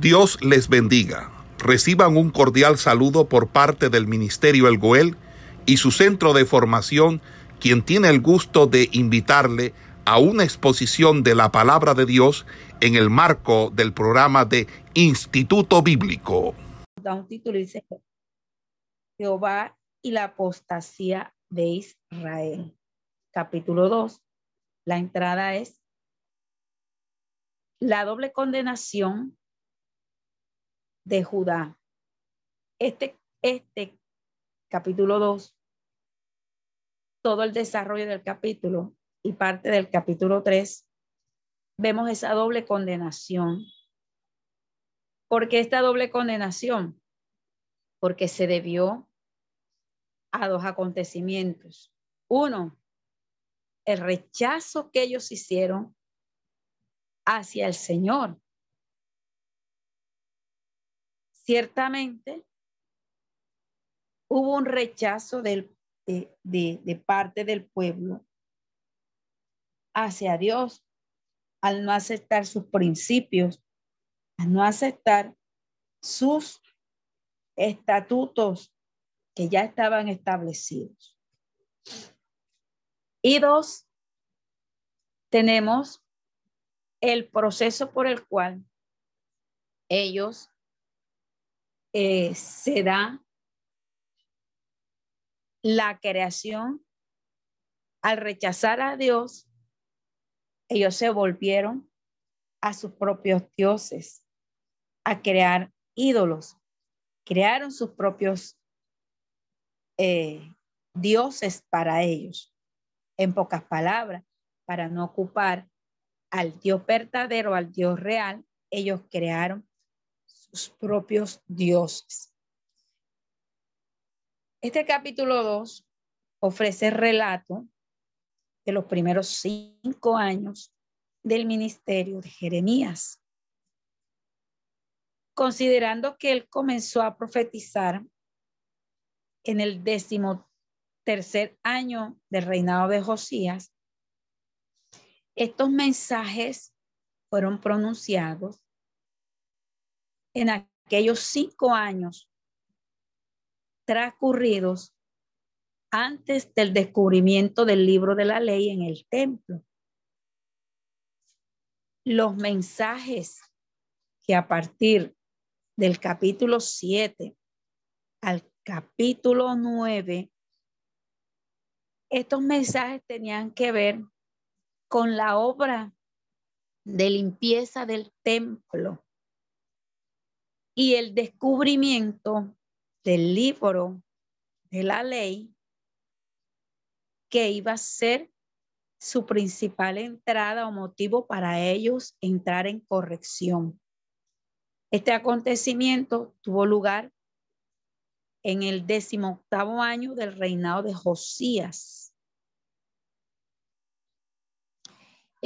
Dios les bendiga. Reciban un cordial saludo por parte del Ministerio El Goel y su centro de formación, quien tiene el gusto de invitarle a una exposición de la palabra de Dios en el marco del programa de Instituto Bíblico. Da un título dice Jehová y la apostasía de Israel. Capítulo 2. La entrada es la doble condenación de Judá. Este, este capítulo 2, todo el desarrollo del capítulo y parte del capítulo 3, vemos esa doble condenación. ¿Por qué esta doble condenación? Porque se debió a dos acontecimientos. Uno, el rechazo que ellos hicieron hacia el Señor. Ciertamente, hubo un rechazo de, de parte del pueblo hacia Dios al no aceptar sus principios, al no aceptar sus estatutos que ya estaban establecidos. Y dos, tenemos el proceso por el cual ellos eh, se da la creación al rechazar a Dios, ellos se volvieron a sus propios dioses, a crear ídolos, crearon sus propios eh, dioses para ellos. En pocas palabras, para no ocupar al Dios verdadero, al Dios real, ellos crearon sus propios dioses. Este capítulo 2 ofrece relato de los primeros cinco años del ministerio de Jeremías, considerando que él comenzó a profetizar en el décimo tercer año del reinado de Josías estos mensajes fueron pronunciados en aquellos cinco años transcurridos antes del descubrimiento del libro de la ley en el templo. Los mensajes que a partir del capítulo 7 al capítulo 9, estos mensajes tenían que ver con la obra de limpieza del templo y el descubrimiento del libro de la ley que iba a ser su principal entrada o motivo para ellos entrar en corrección. Este acontecimiento tuvo lugar en el decimoctavo año del reinado de Josías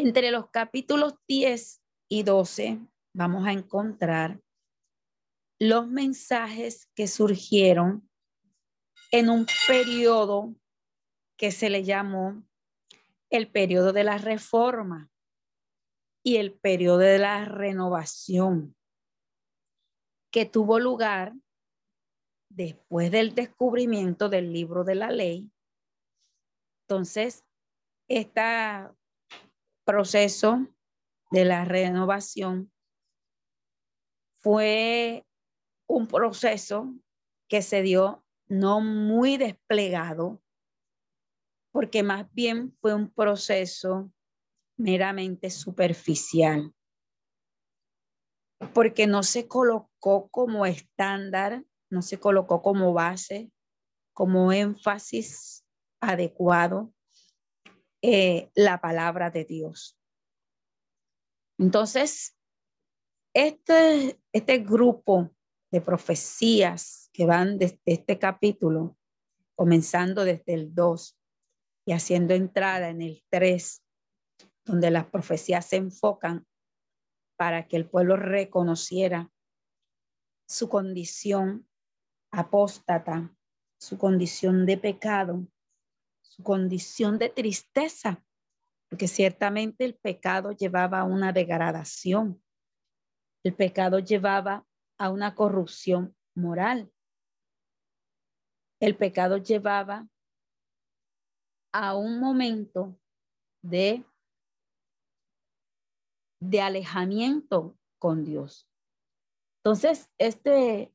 Entre los capítulos 10 y 12 vamos a encontrar los mensajes que surgieron en un periodo que se le llamó el periodo de la reforma y el periodo de la renovación, que tuvo lugar después del descubrimiento del libro de la ley. Entonces, esta proceso de la renovación fue un proceso que se dio no muy desplegado, porque más bien fue un proceso meramente superficial, porque no se colocó como estándar, no se colocó como base, como énfasis adecuado eh, la palabra de Dios. Entonces, este, este grupo de profecías que van desde este capítulo, comenzando desde el 2 y haciendo entrada en el 3, donde las profecías se enfocan para que el pueblo reconociera su condición apóstata, su condición de pecado, condición de tristeza, porque ciertamente el pecado llevaba a una degradación. El pecado llevaba a una corrupción moral. El pecado llevaba a un momento de, de alejamiento con Dios. Entonces, este,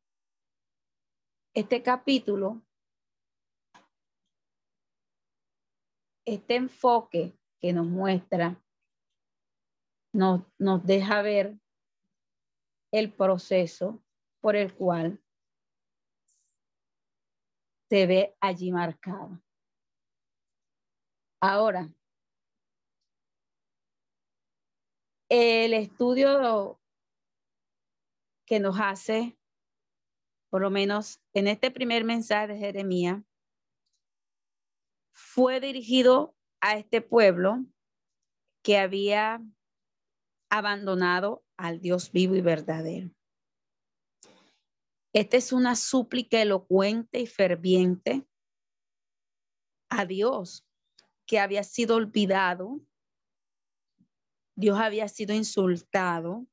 este capítulo, este enfoque que nos muestra, nos, nos deja ver el proceso por el cual se ve allí marcado. Ahora, el estudio que nos hace, por lo menos en este primer mensaje de Jeremías, fue dirigido a este pueblo que había abandonado al Dios vivo y verdadero. Esta es una súplica elocuente y ferviente a Dios que había sido olvidado, Dios había sido insultado,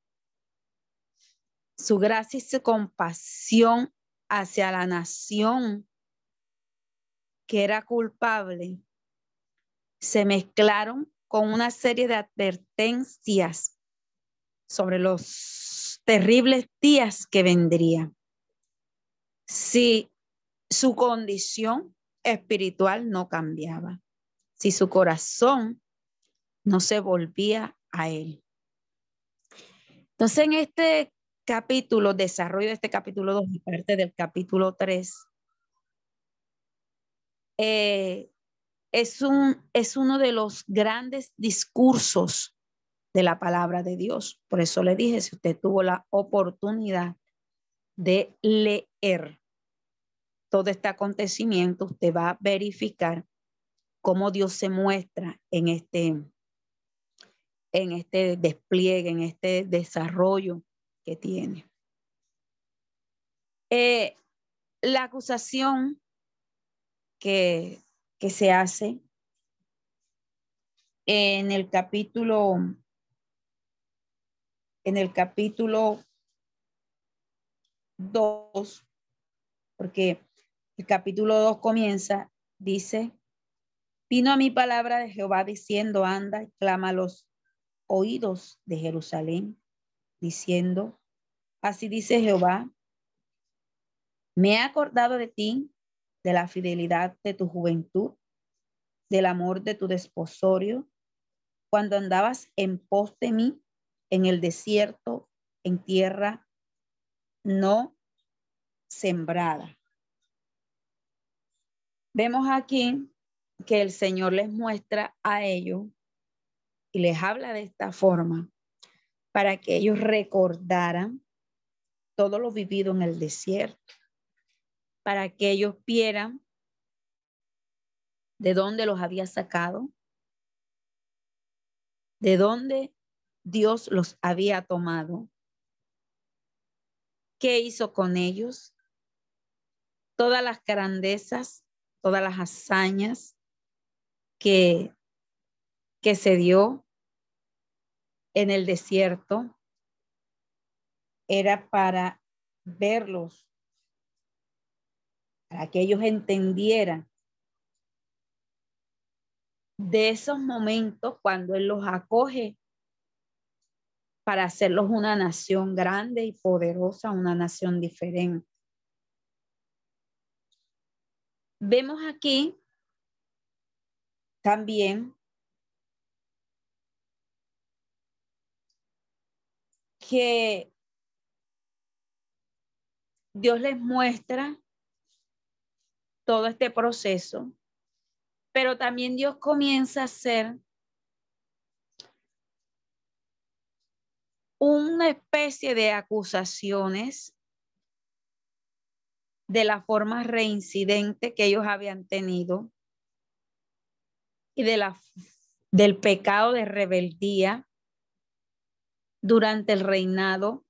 su gracia y su compasión hacia la nación que era culpable se mezclaron con una serie de advertencias sobre los terribles días que vendrían. Si su condición espiritual no cambiaba, si su corazón no se volvía a él. Entonces, en este capítulo, desarrollo de este capítulo 2 y parte del capítulo 3, eh, es, un, es uno de los grandes discursos de la palabra de Dios. Por eso le dije, si usted tuvo la oportunidad de leer todo este acontecimiento, usted va a verificar cómo Dios se muestra en este, en este despliegue, en este desarrollo que tiene. Eh, la acusación que, que se hace en el capítulo en el capítulo 2, porque el capítulo 2 comienza, dice, vino a mi palabra de Jehová diciendo, anda, clama a los oídos de Jerusalén, diciendo, así dice Jehová, me he acordado de ti, de la fidelidad de tu juventud, del amor de tu desposorio, cuando andabas en pos de mí en el desierto, en tierra no sembrada. Vemos aquí que el Señor les muestra a ellos y les habla de esta forma para que ellos recordaran todo lo vivido en el desierto, para que ellos vieran de dónde los había sacado, de dónde Dios los había tomado. ¿Qué hizo con ellos? Todas las grandezas, todas las hazañas que, que se dio en el desierto era para verlos, para que ellos entendieran de esos momentos cuando Él los acoge para hacerlos una nación grande y poderosa, una nación diferente. Vemos aquí también que Dios les muestra todo este proceso, pero también Dios comienza a hacer una especie de acusaciones de la forma reincidente que ellos habían tenido y de la, del pecado de rebeldía durante el reinado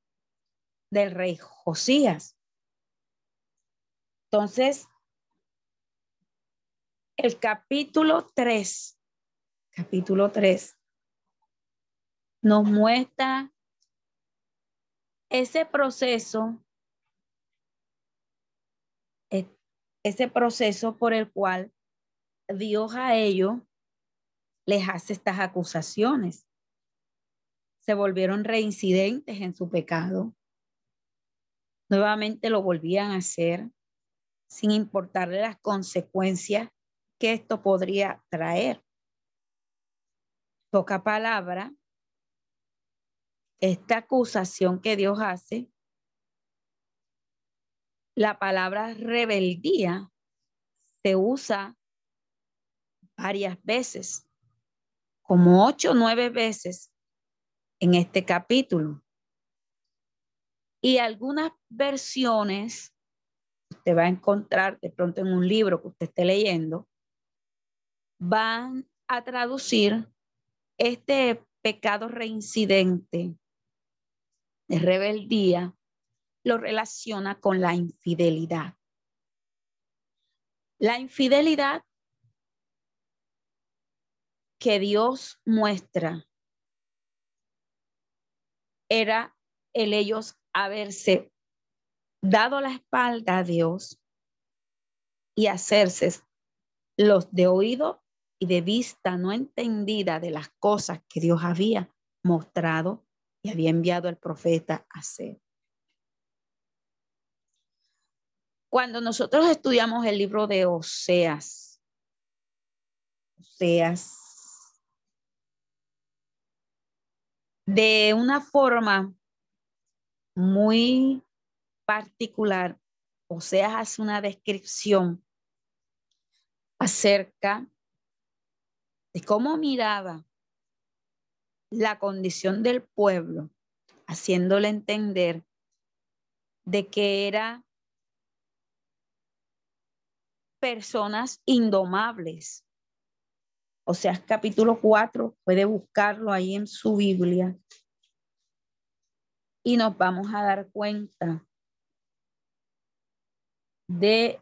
del rey Josías. Entonces, el capítulo 3, capítulo 3, nos muestra ese proceso, e, ese proceso por el cual Dios a ellos les hace estas acusaciones. Se volvieron reincidentes en su pecado. Nuevamente lo volvían a hacer sin importarle las consecuencias que esto podría traer. Poca palabra, esta acusación que Dios hace, la palabra rebeldía se usa varias veces, como ocho o nueve veces en este capítulo. Y algunas versiones, usted va a encontrar de pronto en un libro que usted esté leyendo, van a traducir este pecado reincidente rebeldía, lo relaciona con la infidelidad. La infidelidad que Dios muestra era el ellos haberse dado la espalda a Dios y hacerse los de oído y de vista no entendida de las cosas que Dios había mostrado y había enviado al profeta a hacer. Cuando nosotros estudiamos el libro de Oseas, Oseas, de una forma muy particular, Oseas hace una descripción acerca de cómo miraba la condición del pueblo, haciéndole entender de que era personas indomables. O sea, capítulo 4, puede buscarlo ahí en su Biblia. Y nos vamos a dar cuenta de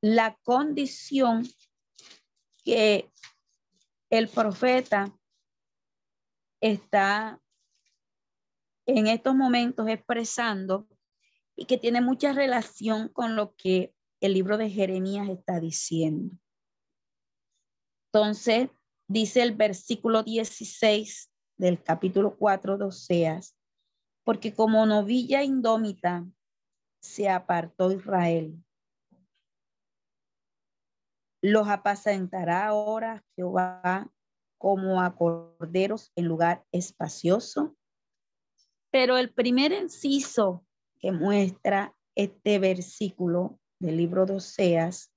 la condición que el profeta está en estos momentos expresando y que tiene mucha relación con lo que el libro de Jeremías está diciendo. Entonces, dice el versículo 16 del capítulo 4 de Oseas, porque como novilla indómita se apartó Israel los apacentará ahora Jehová como a corderos en lugar espacioso. Pero el primer inciso que muestra este versículo del libro de Oseas,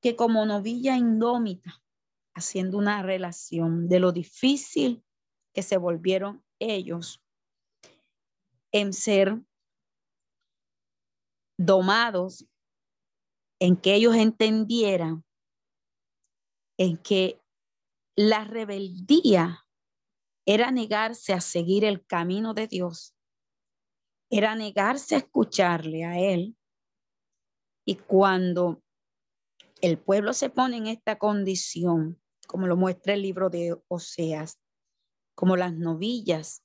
que como novilla indómita, haciendo una relación de lo difícil que se volvieron ellos en ser domados, en que ellos entendieran en que la rebeldía era negarse a seguir el camino de Dios, era negarse a escucharle a Él. Y cuando el pueblo se pone en esta condición, como lo muestra el libro de Oseas, como las novillas,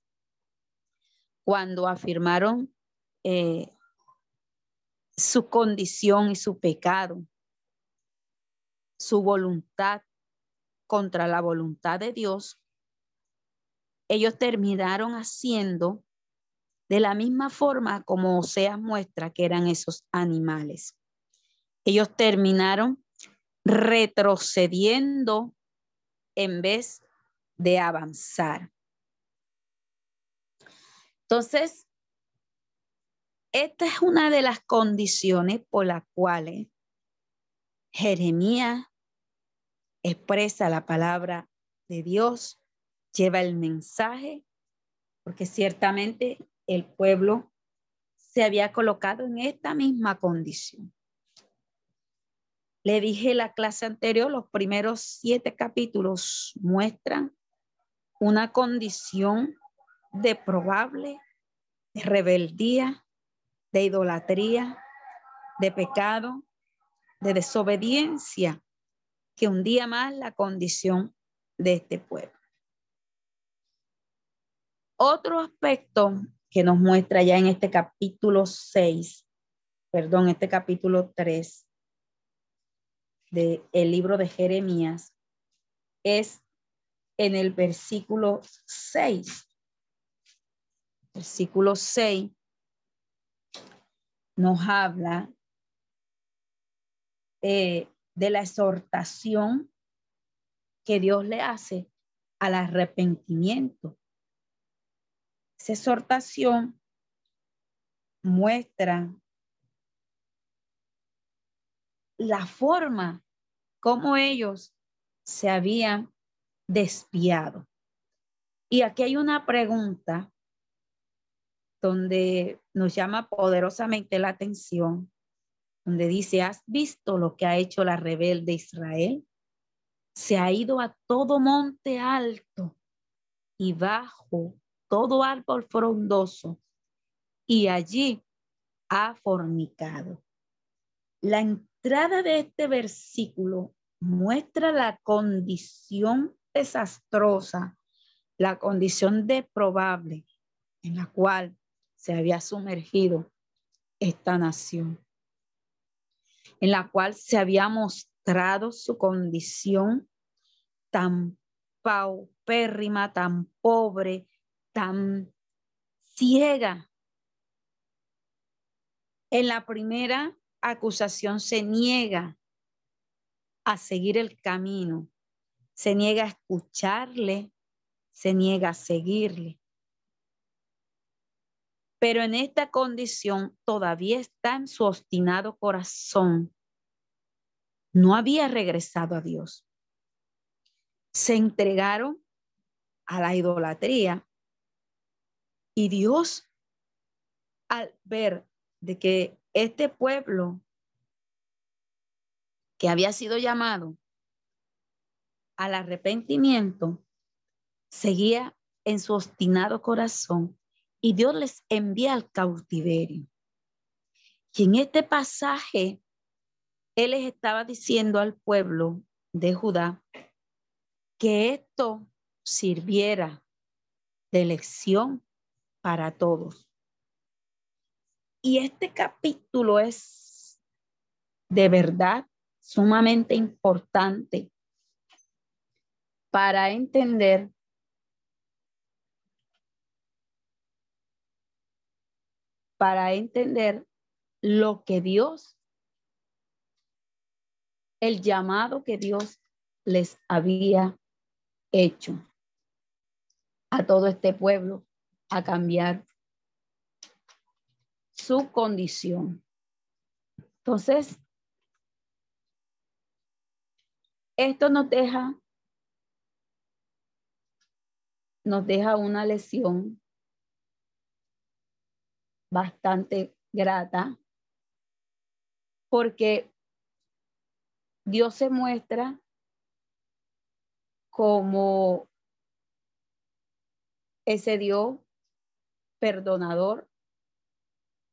cuando afirmaron eh, su condición y su pecado, su voluntad contra la voluntad de Dios, ellos terminaron haciendo de la misma forma como Oseas muestra que eran esos animales. Ellos terminaron retrocediendo en vez de avanzar. Entonces, esta es una de las condiciones por las cuales Jeremías expresa la palabra de Dios, lleva el mensaje, porque ciertamente el pueblo se había colocado en esta misma condición. Le dije la clase anterior, los primeros siete capítulos muestran una condición de probable rebeldía, de idolatría, de pecado, de desobediencia que un día más la condición de este pueblo. Otro aspecto que nos muestra ya en este capítulo 6, perdón, este capítulo 3 del el libro de Jeremías, es en el versículo 6. Versículo 6 nos habla eh, de la exhortación que Dios le hace al arrepentimiento. Esa exhortación muestra la forma como ellos se habían despiado. Y aquí hay una pregunta donde nos llama poderosamente la atención, donde dice, ¿has visto lo que ha hecho la rebelde Israel? Se ha ido a todo monte alto y bajo todo árbol frondoso y allí ha fornicado. La entrada de este versículo muestra la condición desastrosa, la condición deprobable en la cual se había sumergido esta nación, en la cual se había mostrado su condición tan paupérrima, tan pobre, tan ciega. En la primera acusación se niega a seguir el camino, se niega a escucharle, se niega a seguirle pero en esta condición todavía está en su obstinado corazón. No había regresado a Dios. Se entregaron a la idolatría y Dios, al ver de que este pueblo que había sido llamado al arrepentimiento, seguía en su obstinado corazón y Dios les envía al cautiverio. Y en este pasaje, Él les estaba diciendo al pueblo de Judá que esto sirviera de lección para todos. Y este capítulo es de verdad sumamente importante para entender para entender lo que Dios, el llamado que Dios les había hecho a todo este pueblo a cambiar su condición. Entonces, esto nos deja nos deja una lección bastante grata porque Dios se muestra como ese Dios perdonador,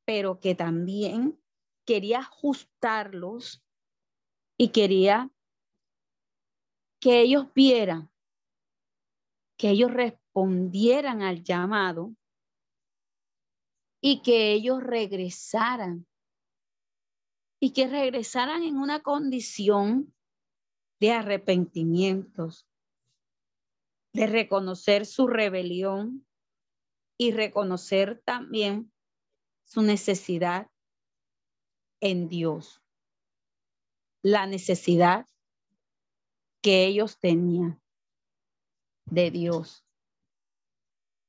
pero que también quería ajustarlos y quería que ellos vieran, que ellos respondieran al llamado y que ellos regresaran y que regresaran en una condición de arrepentimientos, de reconocer su rebelión y reconocer también su necesidad en Dios, la necesidad que ellos tenían de Dios.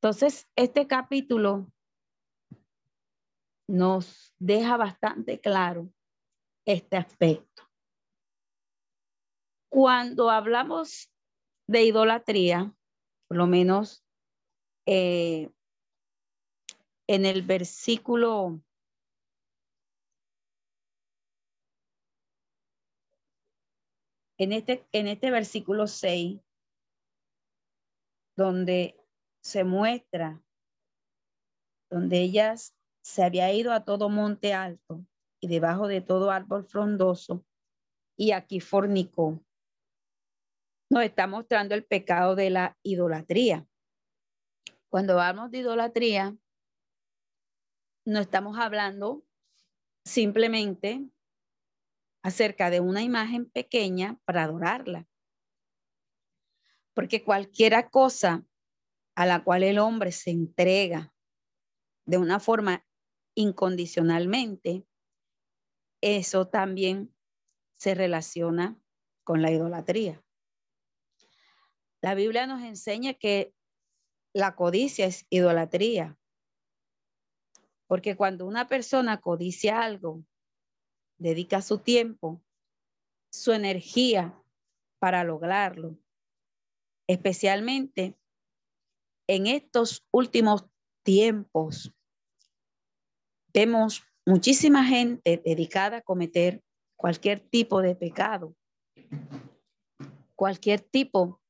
Entonces, este capítulo nos deja bastante claro este aspecto. Cuando hablamos de idolatría, por lo menos eh, en el versículo en este, en este versículo 6, donde se muestra, donde ellas se había ido a todo monte alto y debajo de todo árbol frondoso, y aquí fornicó. Nos está mostrando el pecado de la idolatría. Cuando hablamos de idolatría, no estamos hablando simplemente acerca de una imagen pequeña para adorarla. Porque cualquiera cosa a la cual el hombre se entrega de una forma incondicionalmente, eso también se relaciona con la idolatría. La Biblia nos enseña que la codicia es idolatría. Porque cuando una persona codicia algo, dedica su tiempo, su energía para lograrlo, especialmente en estos últimos tiempos, vemos muchísima gente dedicada a cometer cualquier tipo de pecado, cualquier tipo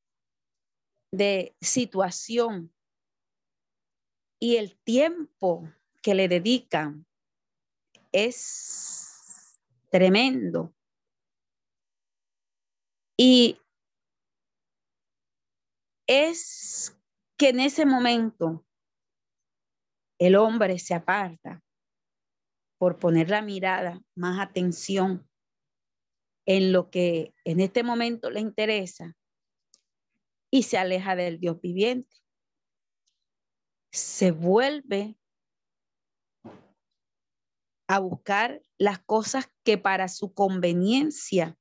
de situación y el tiempo que le dedican es tremendo. Y es que en ese momento el hombre se aparta por poner la mirada, más atención en lo que en este momento le interesa y se aleja del Dios viviente. Se vuelve a buscar las cosas que para su conveniencia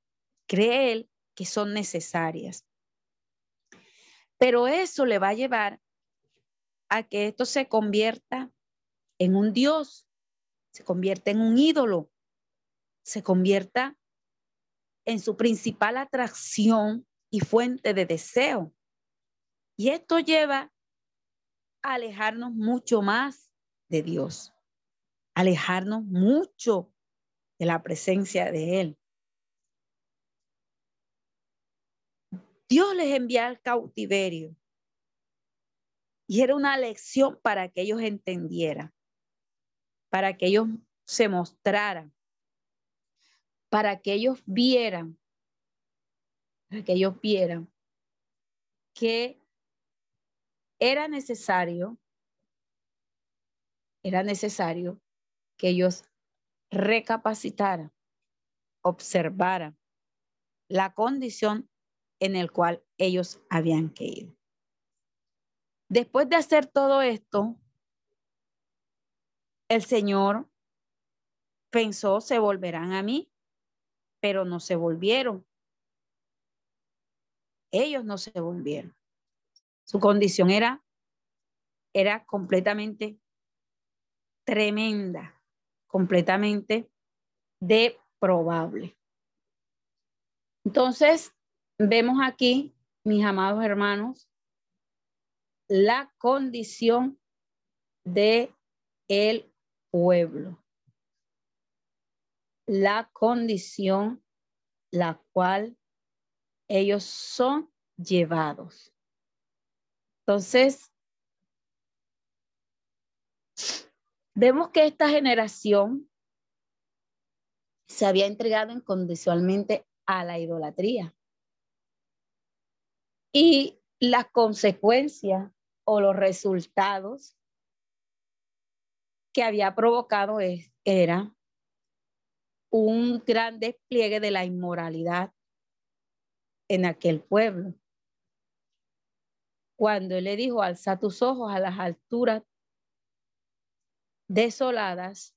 cree él que son necesarias. Pero eso le va a llevar a que esto se convierta en un Dios, se convierta en un ídolo, se convierta en su principal atracción y fuente de deseo. Y esto lleva a alejarnos mucho más de Dios, alejarnos mucho de la presencia de Él. Dios les envía al cautiverio y era una lección para que ellos entendieran, para que ellos se mostraran, para que ellos vieran, para que ellos vieran que era necesario, era necesario que ellos recapacitaran, observaran la condición en el cual ellos habían caído. Después de hacer todo esto, el Señor pensó, se volverán a mí, pero no se volvieron. Ellos no se volvieron. Su condición era, era completamente tremenda, completamente deprobable. Entonces, vemos aquí, mis amados hermanos, la condición de el pueblo. La condición la cual ellos son llevados. Entonces, vemos que esta generación se había entregado incondicionalmente a la idolatría. Y las consecuencias o los resultados que había provocado es, era un gran despliegue de la inmoralidad en aquel pueblo. Cuando él le dijo, alza tus ojos a las alturas desoladas,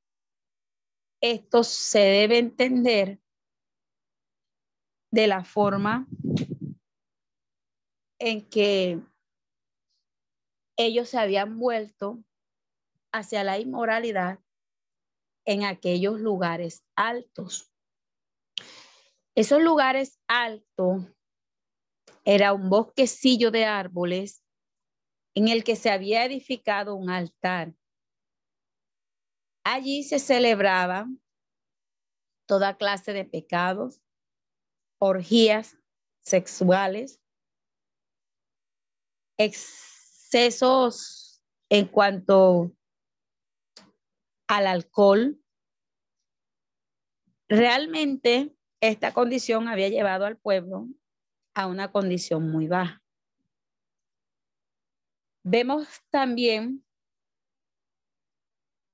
esto se debe entender de la forma en que ellos se habían vuelto hacia la inmoralidad en aquellos lugares altos. Esos lugares altos era un bosquecillo de árboles en el que se había edificado un altar. Allí se celebraban toda clase de pecados, orgías sexuales, excesos en cuanto al alcohol. Realmente esta condición había llevado al pueblo a una condición muy baja. Vemos también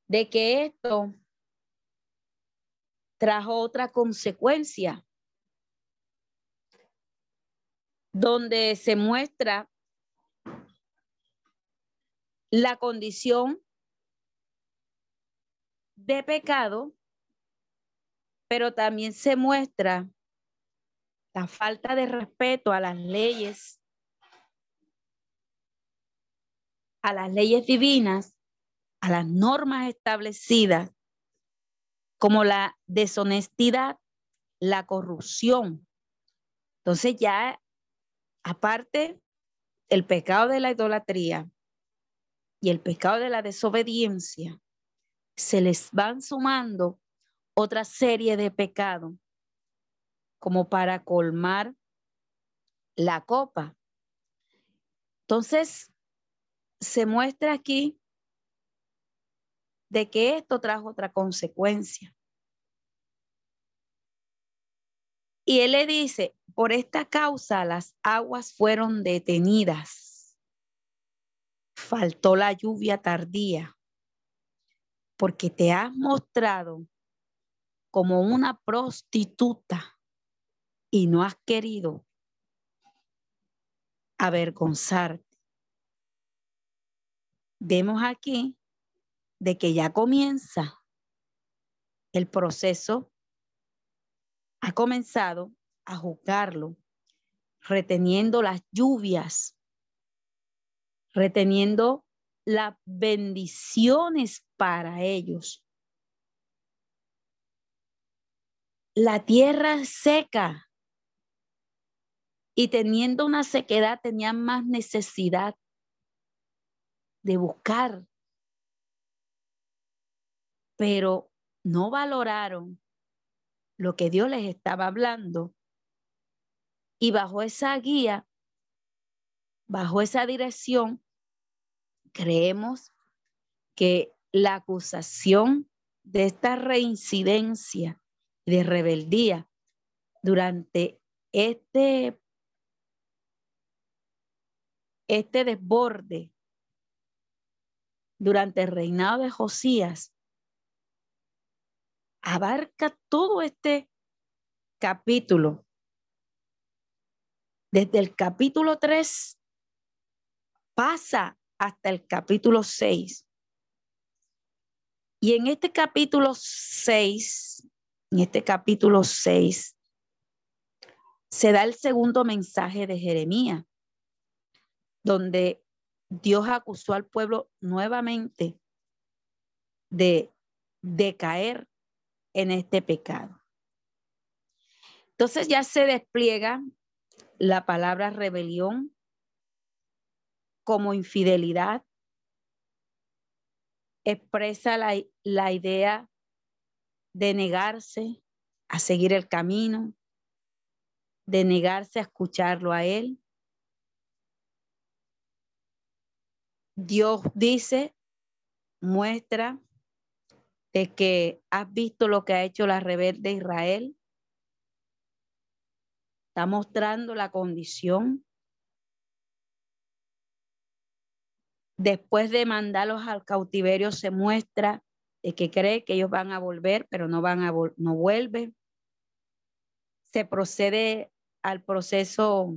de que esto trajo otra consecuencia, donde se muestra la condición de pecado, pero también se muestra la falta de respeto a las leyes, a las leyes divinas, a las normas establecidas, como la deshonestidad, la corrupción. Entonces ya, aparte, el pecado de la idolatría y el pecado de la desobediencia, se les van sumando otra serie de pecados como para colmar la copa. Entonces, se muestra aquí de que esto trajo otra consecuencia. Y él le dice, por esta causa las aguas fueron detenidas. Faltó la lluvia tardía, porque te has mostrado como una prostituta y no has querido avergonzarte. Vemos aquí de que ya comienza el proceso, ha comenzado a juzgarlo, reteniendo las lluvias, reteniendo las bendiciones para ellos. La tierra seca, y teniendo una sequedad tenían más necesidad de buscar, pero no valoraron lo que Dios les estaba hablando. Y bajo esa guía, bajo esa dirección, creemos que la acusación de esta reincidencia de rebeldía durante este este desborde durante el reinado de Josías abarca todo este capítulo. Desde el capítulo 3 pasa hasta el capítulo 6. Y en este capítulo 6, en este capítulo 6, se da el segundo mensaje de Jeremías donde Dios acusó al pueblo nuevamente de, de caer en este pecado. Entonces ya se despliega la palabra rebelión como infidelidad, expresa la, la, idea de negarse a seguir el camino, de negarse a escucharlo a Él, Dios dice, muestra de que has visto lo que ha hecho la rebelde Israel. Está mostrando la condición. Después de mandarlos al cautiverio, se muestra de que cree que ellos van a volver, pero no van a no vuelven. Se procede al proceso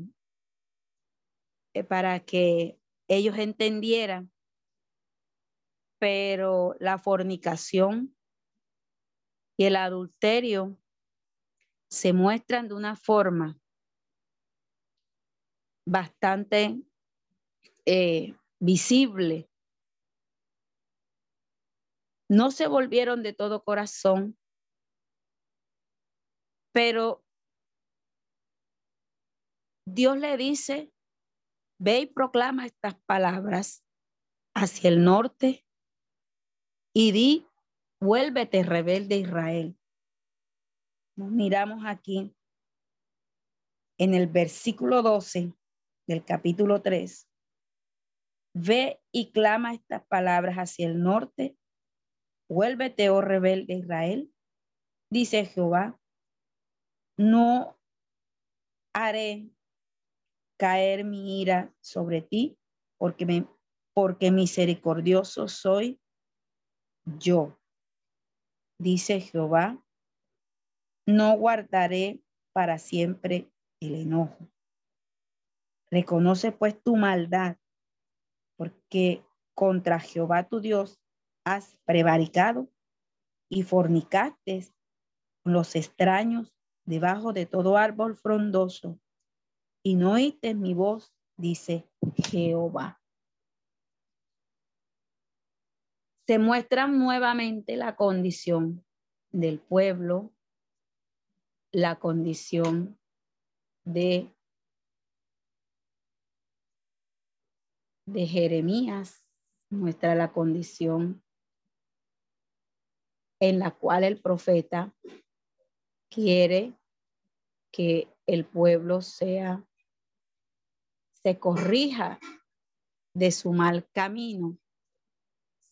eh, para que ellos entendieran, pero la fornicación y el adulterio se muestran de una forma bastante eh, visible. No se volvieron de todo corazón, pero Dios le dice Ve y proclama estas palabras hacia el norte y di, vuélvete rebelde Israel. Nos miramos aquí en el versículo 12 del capítulo 3. Ve y clama estas palabras hacia el norte. Vuélvete, oh rebelde Israel. Dice Jehová, no haré caer mi ira sobre ti, porque, me, porque misericordioso soy yo, dice Jehová, no guardaré para siempre el enojo. Reconoce pues tu maldad, porque contra Jehová tu Dios has prevaricado y fornicaste los extraños debajo de todo árbol frondoso, y no oíste mi voz, dice Jehová. Se muestra nuevamente la condición del pueblo, la condición de, de Jeremías, muestra la condición en la cual el profeta quiere que el pueblo sea, se corrija de su mal camino,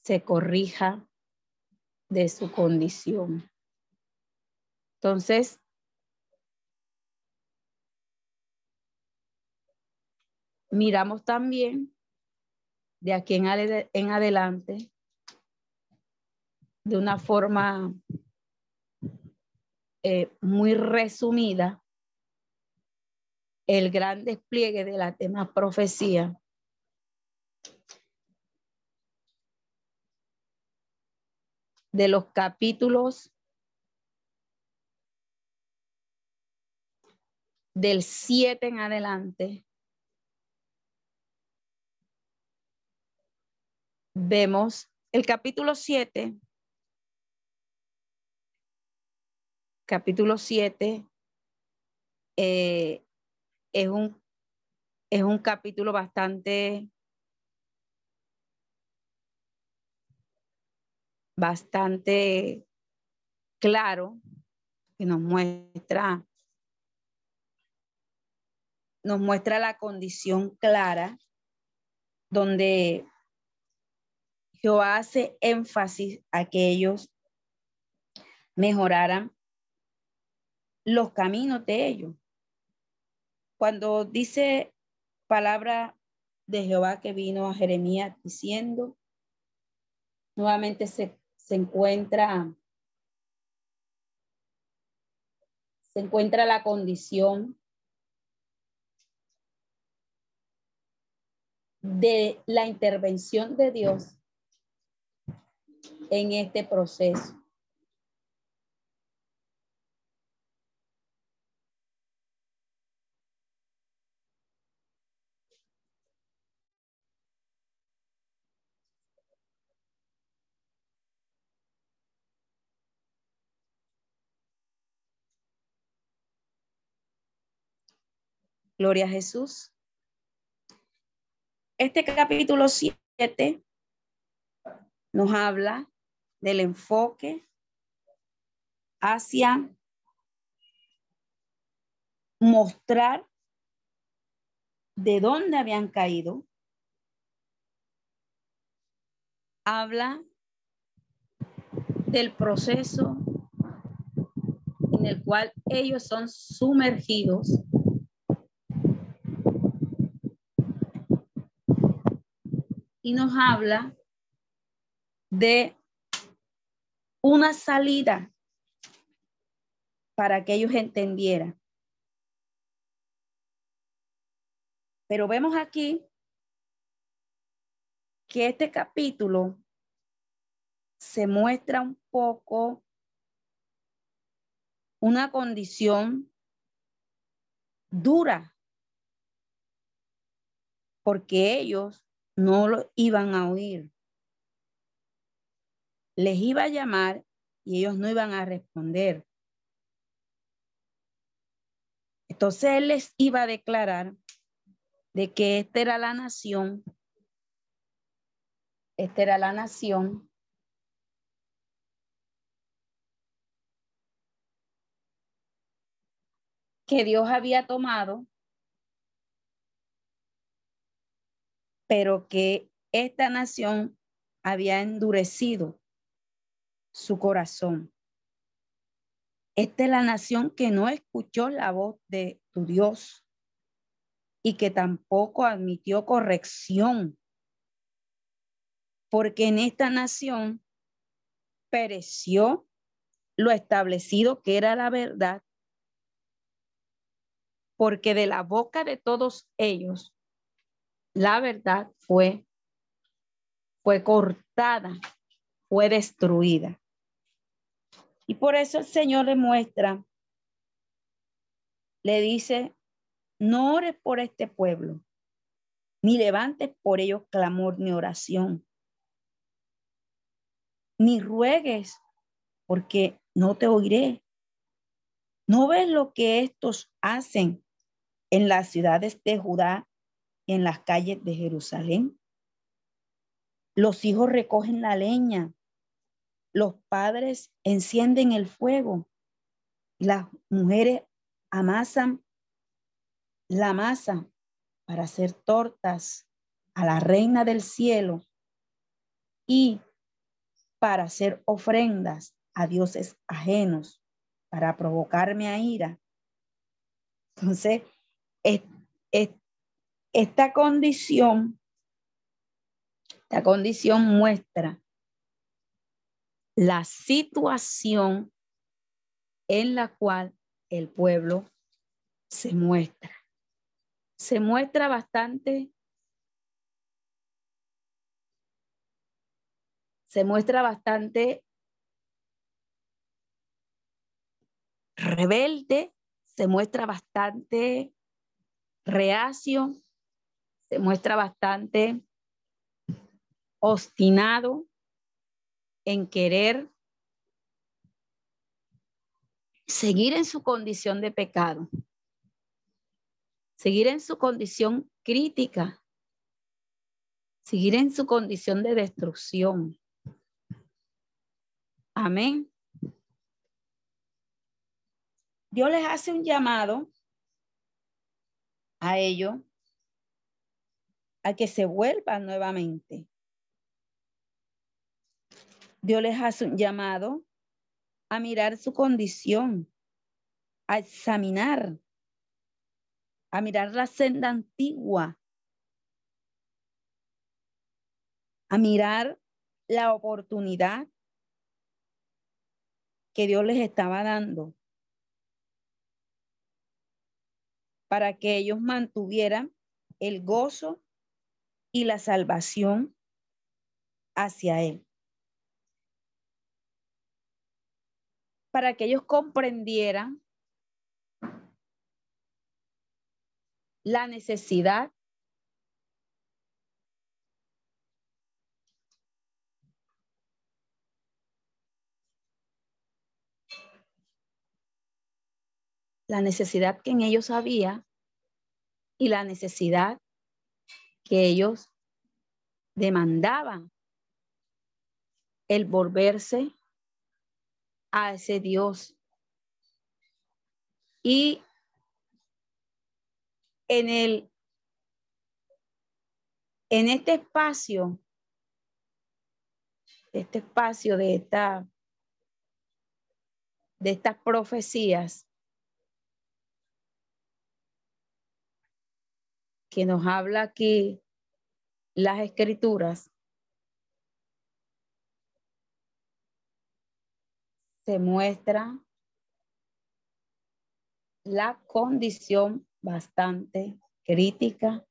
se corrija de su condición. Entonces, miramos también de aquí en, en adelante de una forma eh, muy resumida el gran despliegue de la tema profecía. De los capítulos del 7 en adelante, vemos el capítulo 7 capítulo 7 eh, es, un, es un capítulo bastante, bastante claro que nos muestra nos muestra la condición clara donde Jehová hace énfasis a que ellos mejoraran los caminos de ellos. Cuando dice palabra de Jehová que vino a Jeremías diciendo, nuevamente se, se encuentra se encuentra la condición de la intervención de Dios en este proceso. Gloria Jesús. Este capítulo 7 nos habla del enfoque hacia mostrar de dónde habían caído. Habla del proceso en el cual ellos son sumergidos y nos habla de una salida para que ellos entendieran. Pero vemos aquí que este capítulo se muestra un poco una condición dura, porque ellos no lo iban a oír. Les iba a llamar y ellos no iban a responder. Entonces él les iba a declarar de que esta era la nación, esta era la nación que Dios había tomado pero que esta nación había endurecido su corazón. Esta es la nación que no escuchó la voz de tu Dios y que tampoco admitió corrección. Porque en esta nación pereció lo establecido que era la verdad, porque de la boca de todos ellos la verdad fue fue cortada, fue destruida. Y por eso el Señor le muestra, le dice, no ores por este pueblo, ni levantes por ellos clamor ni oración, ni ruegues, porque no te oiré. ¿No ves lo que estos hacen en las ciudades de Judá en las calles de Jerusalén? Los hijos recogen la leña, los padres encienden el fuego, las mujeres amasan la masa para hacer tortas a la reina del cielo y para hacer ofrendas a dioses ajenos, para provocarme a ira. Entonces, esta condición, esta condición muestra la situación en la cual el pueblo se muestra. Se muestra bastante, se muestra bastante rebelde, se muestra bastante reacio, se muestra bastante obstinado en querer seguir en su condición de pecado seguir en su condición crítica, seguir en su condición de destrucción. Amén. Dios les hace un llamado a ellos a que se vuelvan nuevamente. Dios les un llamado a mirar su condición, a examinar a mirar la senda antigua, a mirar la oportunidad que Dios les estaba dando para que ellos mantuvieran el gozo y la salvación hacia Él. Para que ellos comprendieran la necesidad la necesidad que en ellos había y la necesidad que ellos demandaban el volverse a ese Dios. Y en el en este espacio este espacio de esta de estas profecías que nos habla aquí las escrituras se muestra la condición bastante crítica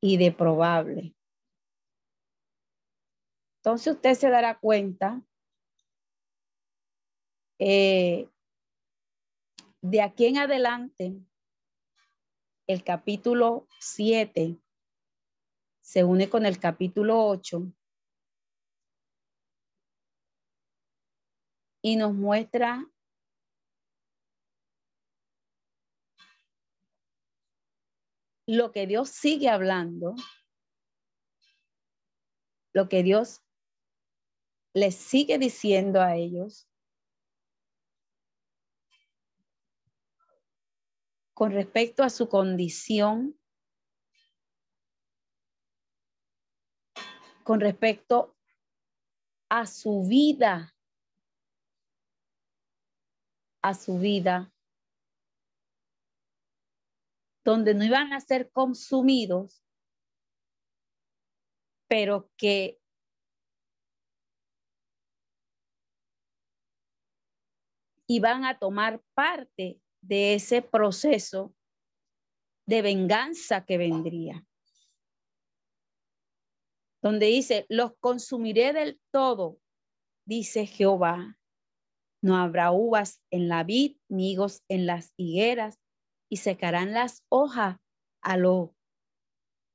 y de probable. Entonces usted se dará cuenta eh, de aquí en adelante, el capítulo 7 se une con el capítulo 8 y nos muestra lo que Dios sigue hablando, lo que Dios les sigue diciendo a ellos con respecto a su condición, con respecto a su vida, a su vida donde no iban a ser consumidos, pero que iban a tomar parte de ese proceso de venganza que vendría. Donde dice, los consumiré del todo, dice Jehová. No habrá uvas en la vid, ni higos en las higueras, y secarán las hojas a lo,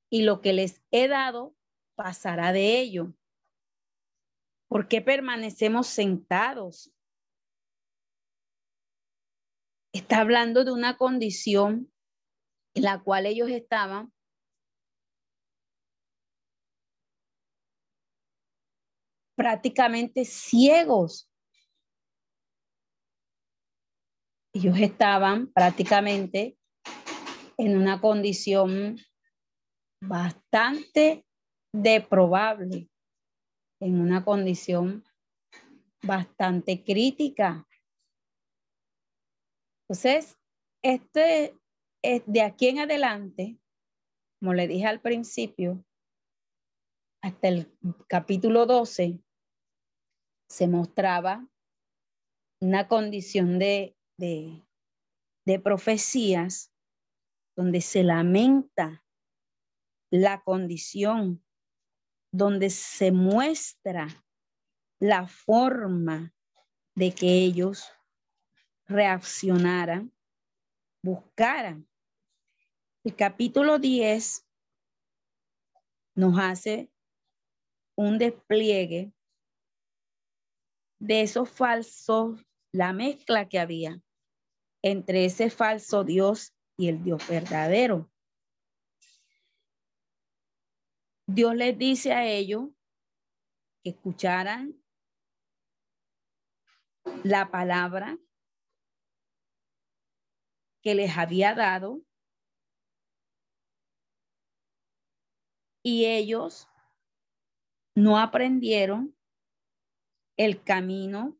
y lo que les he dado pasará de ello. ¿Por qué permanecemos sentados? Está hablando de una condición en la cual ellos estaban prácticamente ciegos. Ellos estaban prácticamente en una condición bastante deprobable, en una condición bastante crítica. Entonces, este es de aquí en adelante, como le dije al principio, hasta el capítulo 12, se mostraba una condición de, de, de profecías donde se lamenta la condición, donde se muestra la forma de que ellos reaccionaran, buscaran. El capítulo 10 nos hace un despliegue de esos falsos, la mezcla que había entre ese falso Dios y el Dios verdadero. Dios les dice a ellos que escucharan la palabra que les había dado y ellos no aprendieron el camino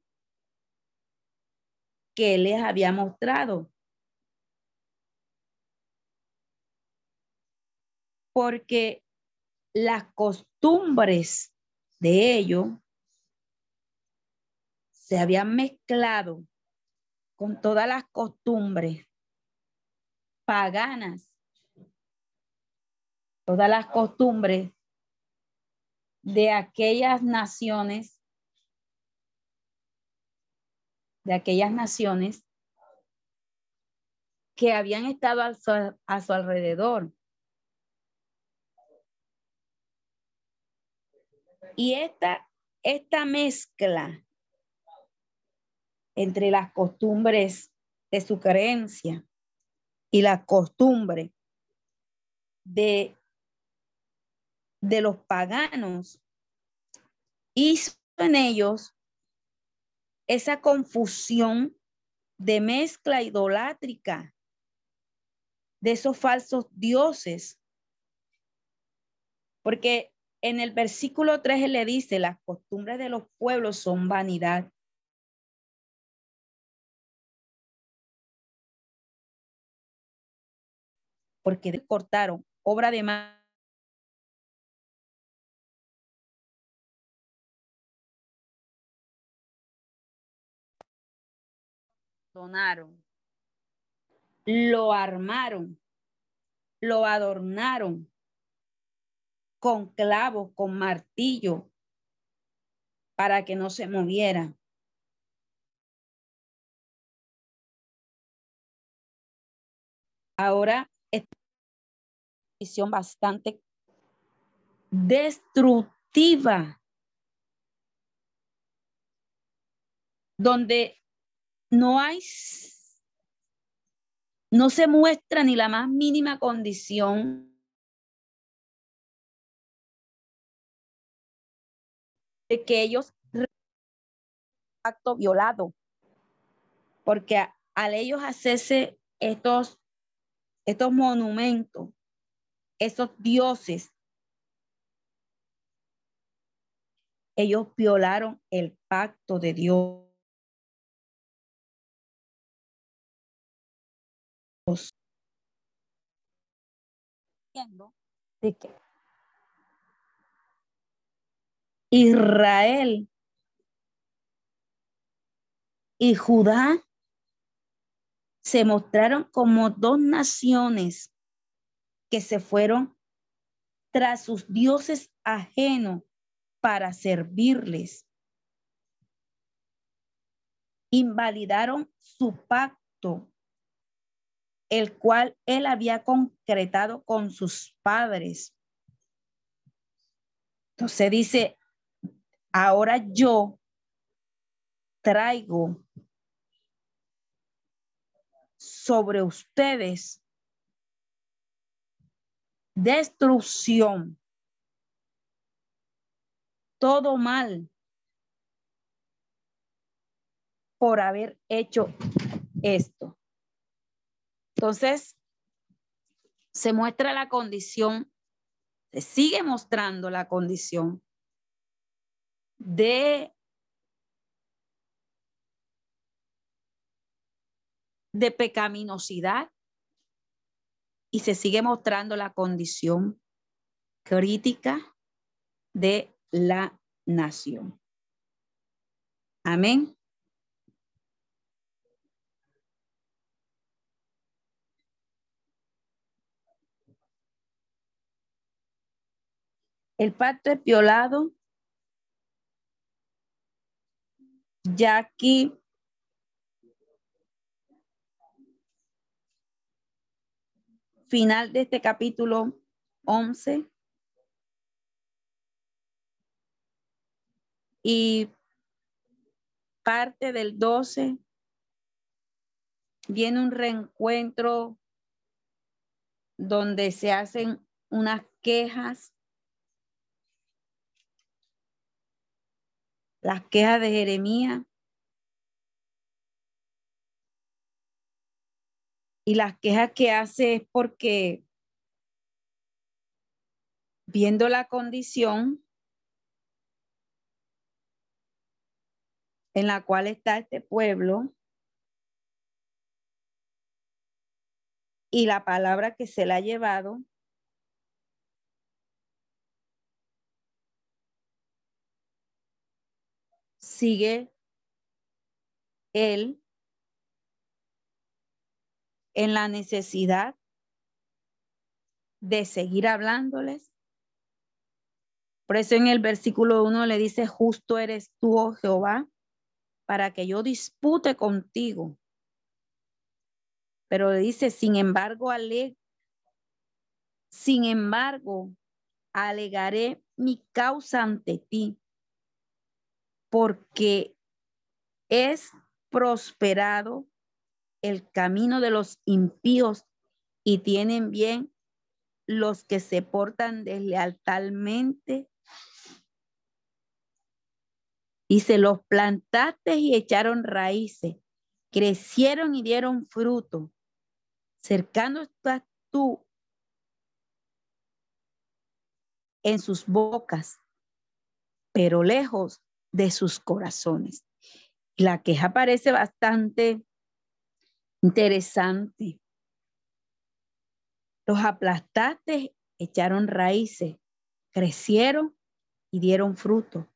que les había mostrado. Porque las costumbres de ellos se habían mezclado con todas las costumbres paganas, todas las costumbres de aquellas naciones de aquellas naciones que habían estado a su, alrededor. Y esta, esta mezcla entre las costumbres de su creencia y la costumbre de, de los paganos hizo en ellos esa confusión de mezcla idolátrica de esos falsos dioses. Porque en el versículo 3 le dice, las costumbres de los pueblos son vanidad. Porque cortaron obra de lo armaron, lo adornaron con clavos, con martillo, para que no se moviera. Ahora, es una visión bastante destructiva, donde no hay, no se muestra ni la más mínima condición de que ellos acto violado, porque al ellos hacerse estos, estos monumentos, esos dioses, ellos violaron el pacto de Dios. De que Israel y Judá se mostraron como dos naciones que se fueron tras sus dioses ajenos para servirles. Invalidaron su pacto, el cual él había concretado con sus padres. Entonces dice, ahora yo traigo sobre ustedes destrucción, todo mal por haber hecho esto. Entonces, se muestra la condición, se sigue mostrando la condición de de pecaminosidad y se sigue mostrando la condición crítica de la nación. Amén. El pacto es violado. Ya aquí final de este capítulo 11. Y parte del 12 viene un reencuentro donde se hacen unas quejas. Las quejas de Jeremías. Y las quejas que hace es porque viendo la condición en la cual está este pueblo y la palabra que se le ha llevado, sigue él en la necesidad de seguir hablándoles. Por eso en el versículo 1 le dice, justo eres tú, oh Jehová, para que yo dispute contigo. Pero le dice, sin embargo, ale sin embargo, alegaré mi causa ante ti, porque es prosperado el camino de los impíos y tienen bien los que se portan deslealtalmente. Y se los plantaste y echaron raíces, crecieron y dieron fruto. Cercano estás tú en sus bocas, pero lejos de sus corazones. La queja parece bastante Interesante. Los aplastaste, echaron raíces, crecieron y dieron fruto.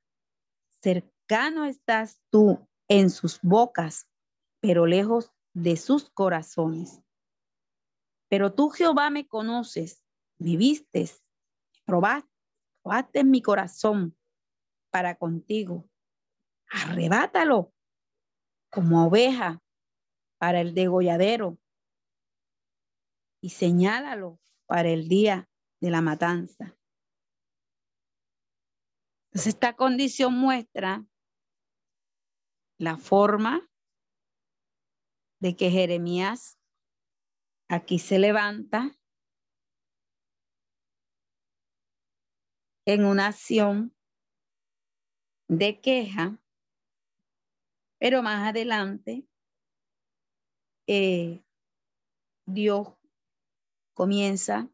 Cercano estás tú en sus bocas, pero lejos de sus corazones. Pero tú, Jehová, me conoces, me vistes, probaste, probaste en mi corazón para contigo. Arrebátalo como oveja para el degolladero y señálalo para el día de la matanza. Entonces esta condición muestra la forma de que Jeremías aquí se levanta en una acción de queja, pero más adelante eh, Dios comienza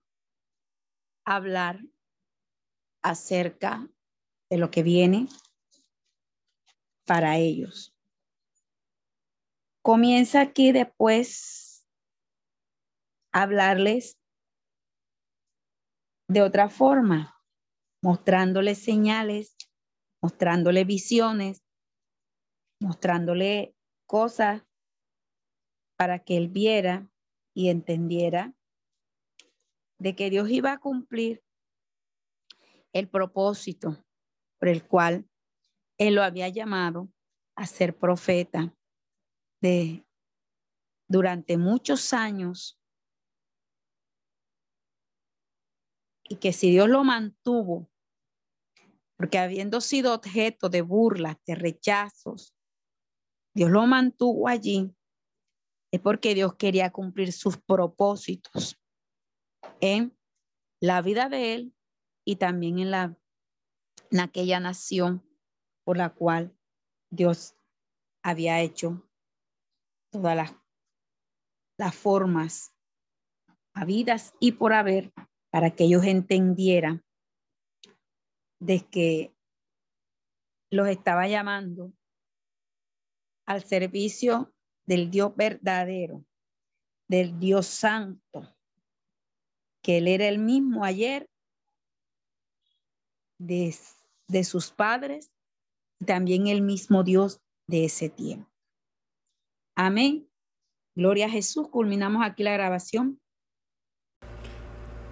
a hablar acerca de lo que viene para ellos. Comienza aquí después a hablarles de otra forma, mostrándoles señales, mostrándoles visiones, mostrándole cosas para que él viera y entendiera de que Dios iba a cumplir el propósito por el cual él lo había llamado a ser profeta de durante muchos años. Y que si Dios lo mantuvo, porque habiendo sido objeto de burlas, de rechazos, Dios lo mantuvo allí, es porque Dios quería cumplir sus propósitos en la vida de él y también en, la, en aquella nación por la cual Dios había hecho todas las, las formas habidas y por haber para que ellos entendieran de que los estaba llamando al servicio del Dios verdadero, del Dios santo, que Él era el mismo ayer de, de sus padres y también el mismo Dios de ese tiempo. Amén. Gloria a Jesús. Culminamos aquí la grabación.